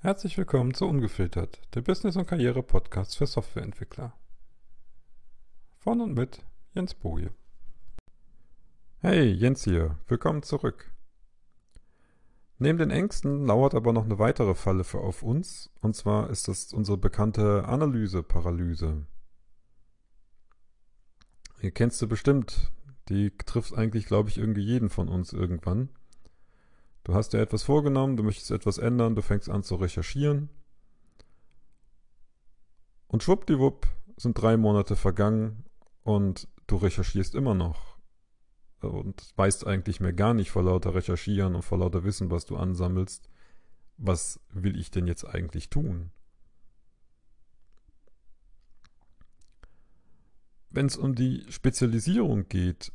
Herzlich willkommen zu Ungefiltert, der Business- und Karriere-Podcast für Softwareentwickler. Von und mit Jens Boje. Hey, Jens hier, willkommen zurück. Neben den Ängsten lauert aber noch eine weitere Falle für auf uns, und zwar ist das unsere bekannte Analyse-Paralyse. Ihr kennst du bestimmt, die trifft eigentlich, glaube ich, irgendwie jeden von uns irgendwann. Du hast dir etwas vorgenommen, du möchtest etwas ändern, du fängst an zu recherchieren. Und schwuppdiwupp sind drei Monate vergangen und du recherchierst immer noch. Und weißt eigentlich mehr gar nicht vor lauter Recherchieren und vor lauter Wissen, was du ansammelst. Was will ich denn jetzt eigentlich tun? Wenn es um die Spezialisierung geht,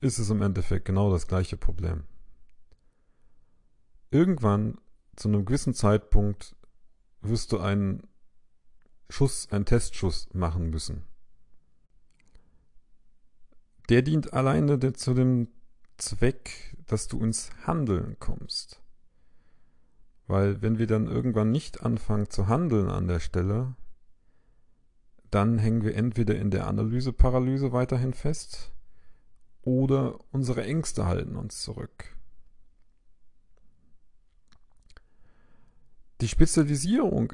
ist es im Endeffekt genau das gleiche Problem irgendwann zu einem gewissen Zeitpunkt wirst du einen Schuss, einen Testschuss machen müssen. Der dient alleine zu dem Zweck, dass du ins Handeln kommst. Weil wenn wir dann irgendwann nicht anfangen zu handeln an der Stelle, dann hängen wir entweder in der Analyseparalyse weiterhin fest oder unsere Ängste halten uns zurück. Die Spezialisierung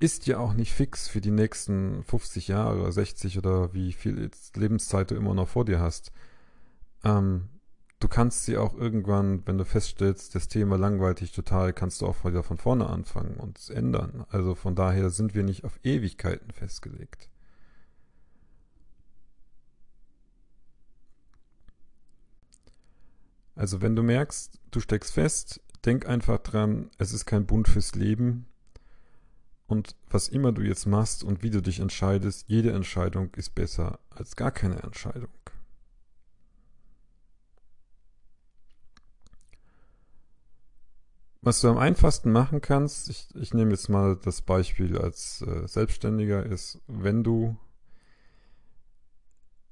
ist ja auch nicht fix für die nächsten 50 Jahre, 60 oder wie viel Lebenszeit du immer noch vor dir hast. Ähm, du kannst sie auch irgendwann, wenn du feststellst, das Thema langweilig total, kannst du auch wieder von vorne anfangen und es ändern. Also von daher sind wir nicht auf Ewigkeiten festgelegt. Also wenn du merkst, du steckst fest, denk einfach dran, es ist kein Bund fürs Leben. Und was immer du jetzt machst und wie du dich entscheidest, jede Entscheidung ist besser als gar keine Entscheidung. Was du am einfachsten machen kannst, ich, ich nehme jetzt mal das Beispiel als äh, Selbstständiger, ist, wenn du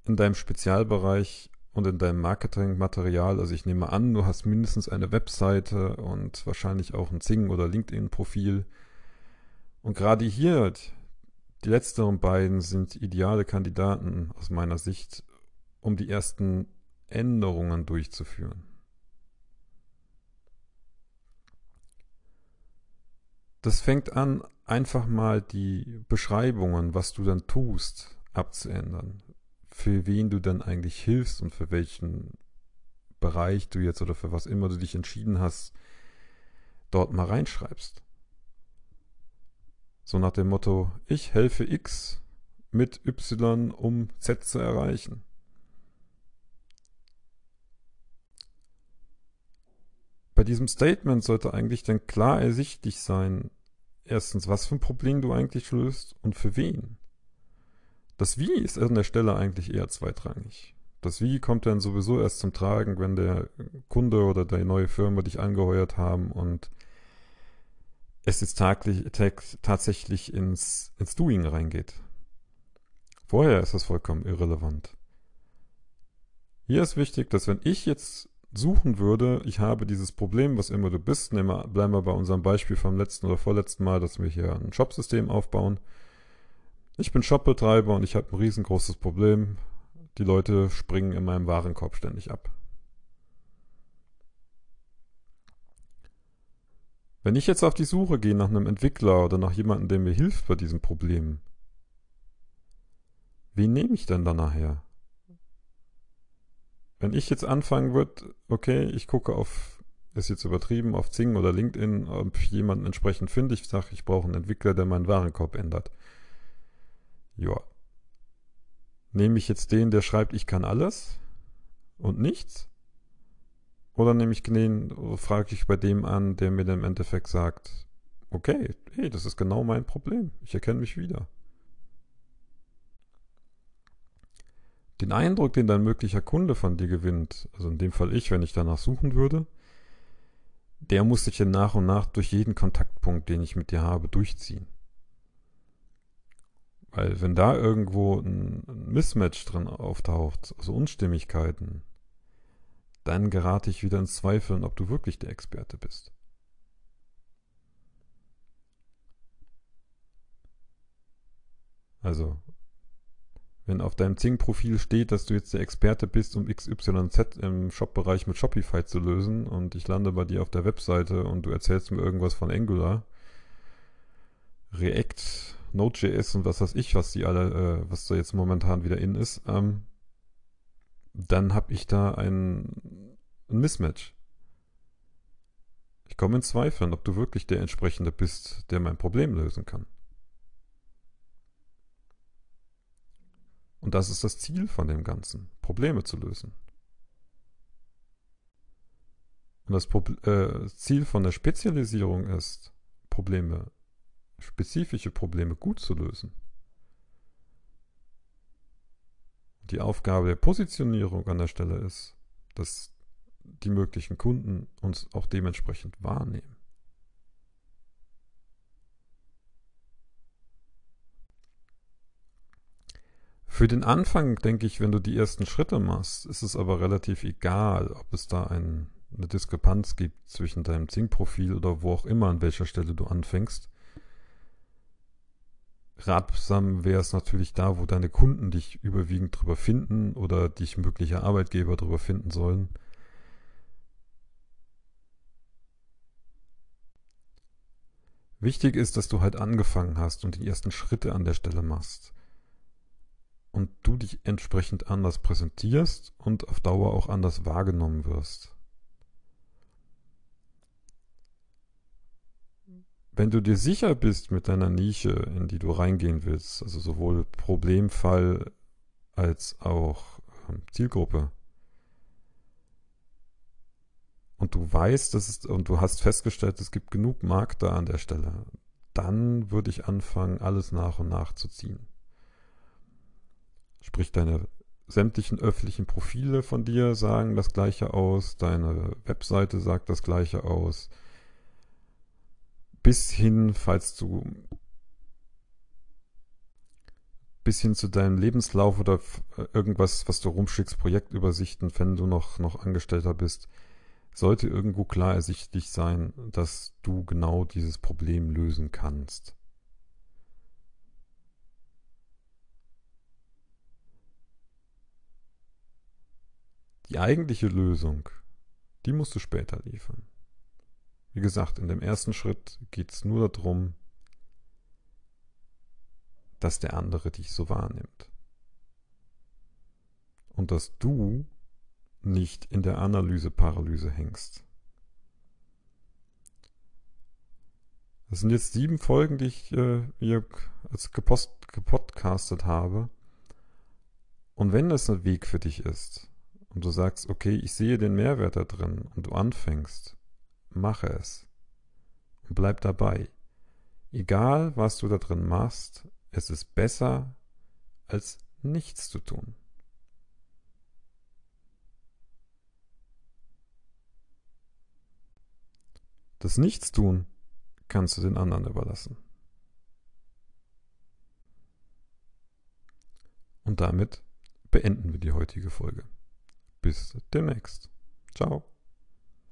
in deinem Spezialbereich und in deinem Marketingmaterial, also ich nehme an, du hast mindestens eine Webseite und wahrscheinlich auch ein Zing- oder LinkedIn-Profil. Und gerade hier, die letzteren beiden sind ideale Kandidaten aus meiner Sicht, um die ersten Änderungen durchzuführen. Das fängt an, einfach mal die Beschreibungen, was du dann tust, abzuändern für wen du dann eigentlich hilfst und für welchen Bereich du jetzt oder für was immer du dich entschieden hast, dort mal reinschreibst. So nach dem Motto, ich helfe X mit Y, um Z zu erreichen. Bei diesem Statement sollte eigentlich dann klar ersichtlich sein, erstens, was für ein Problem du eigentlich löst und für wen. Das Wie ist an der Stelle eigentlich eher zweitrangig. Das Wie kommt dann sowieso erst zum Tragen, wenn der Kunde oder die neue Firma dich angeheuert haben und es jetzt taglich, tag, tatsächlich ins, ins Doing reingeht. Vorher ist das vollkommen irrelevant. Hier ist wichtig, dass wenn ich jetzt suchen würde, ich habe dieses Problem, was immer du bist, nehmen wir, bleiben wir bei unserem Beispiel vom letzten oder vorletzten Mal, dass wir hier ein Shopsystem aufbauen ich bin Shopbetreiber und ich habe ein riesengroßes Problem. Die Leute springen in meinem Warenkorb ständig ab. Wenn ich jetzt auf die Suche gehe nach einem Entwickler oder nach jemandem, der mir hilft bei diesem Problem, wen nehme ich denn dann nachher? Wenn ich jetzt anfangen würde, okay, ich gucke auf, ist jetzt übertrieben, auf Zing oder LinkedIn, ob ich jemanden entsprechend finde, ich sage, ich brauche einen Entwickler, der meinen Warenkorb ändert. Ja. Nehme ich jetzt den, der schreibt, ich kann alles und nichts? Oder nehme ich den, frage ich bei dem an, der mir dann im Endeffekt sagt, okay, hey, das ist genau mein Problem. Ich erkenne mich wieder. Den Eindruck, den dein möglicher Kunde von dir gewinnt, also in dem Fall ich, wenn ich danach suchen würde, der muss sich dann nach und nach durch jeden Kontaktpunkt, den ich mit dir habe, durchziehen. Weil wenn da irgendwo ein Mismatch drin auftaucht, also Unstimmigkeiten, dann gerate ich wieder ins Zweifeln, ob du wirklich der Experte bist. Also, wenn auf deinem Zing-Profil steht, dass du jetzt der Experte bist, um XYZ im Shop-Bereich mit Shopify zu lösen und ich lande bei dir auf der Webseite und du erzählst mir irgendwas von Angular, React Node.js und was weiß ich, was die alle, äh, was da jetzt momentan wieder in ist, ähm, dann habe ich da ein, ein Mismatch. Ich komme in Zweifeln, ob du wirklich der entsprechende bist, der mein Problem lösen kann. Und das ist das Ziel von dem Ganzen, Probleme zu lösen. Und das Pro äh, Ziel von der Spezialisierung ist, Probleme, spezifische Probleme gut zu lösen. Die Aufgabe der Positionierung an der Stelle ist, dass die möglichen Kunden uns auch dementsprechend wahrnehmen. Für den Anfang, denke ich, wenn du die ersten Schritte machst, ist es aber relativ egal, ob es da ein, eine Diskrepanz gibt zwischen deinem Zing-Profil oder wo auch immer, an welcher Stelle du anfängst. Ratsam wäre es natürlich da, wo deine Kunden dich überwiegend drüber finden oder dich mögliche Arbeitgeber drüber finden sollen. Wichtig ist, dass du halt angefangen hast und die ersten Schritte an der Stelle machst und du dich entsprechend anders präsentierst und auf Dauer auch anders wahrgenommen wirst. Wenn du dir sicher bist mit deiner Nische, in die du reingehen willst, also sowohl Problemfall als auch ähm, Zielgruppe, und du weißt, dass es, und du hast festgestellt, es gibt genug Markt da an der Stelle, dann würde ich anfangen, alles nach und nach zu ziehen. Sprich, deine sämtlichen öffentlichen Profile von dir sagen das gleiche aus, deine Webseite sagt das gleiche aus. Bis hin, falls du bis hin zu deinem Lebenslauf oder irgendwas, was du rumschickst, Projektübersichten, wenn du noch, noch Angestellter bist, sollte irgendwo klar ersichtlich sein, dass du genau dieses Problem lösen kannst. Die eigentliche Lösung, die musst du später liefern. Wie gesagt, in dem ersten Schritt geht es nur darum, dass der andere dich so wahrnimmt. Und dass du nicht in der Analyse-Paralyse hängst. Das sind jetzt sieben Folgen, die ich äh, hier als gepost, gepodcastet habe. Und wenn das ein Weg für dich ist, und du sagst, okay, ich sehe den Mehrwert da drin und du anfängst, mache es und bleib dabei. Egal, was du da drin machst, es ist besser, als nichts zu tun. Das Nichtstun kannst du den anderen überlassen. Und damit beenden wir die heutige Folge. Bis demnächst. Ciao.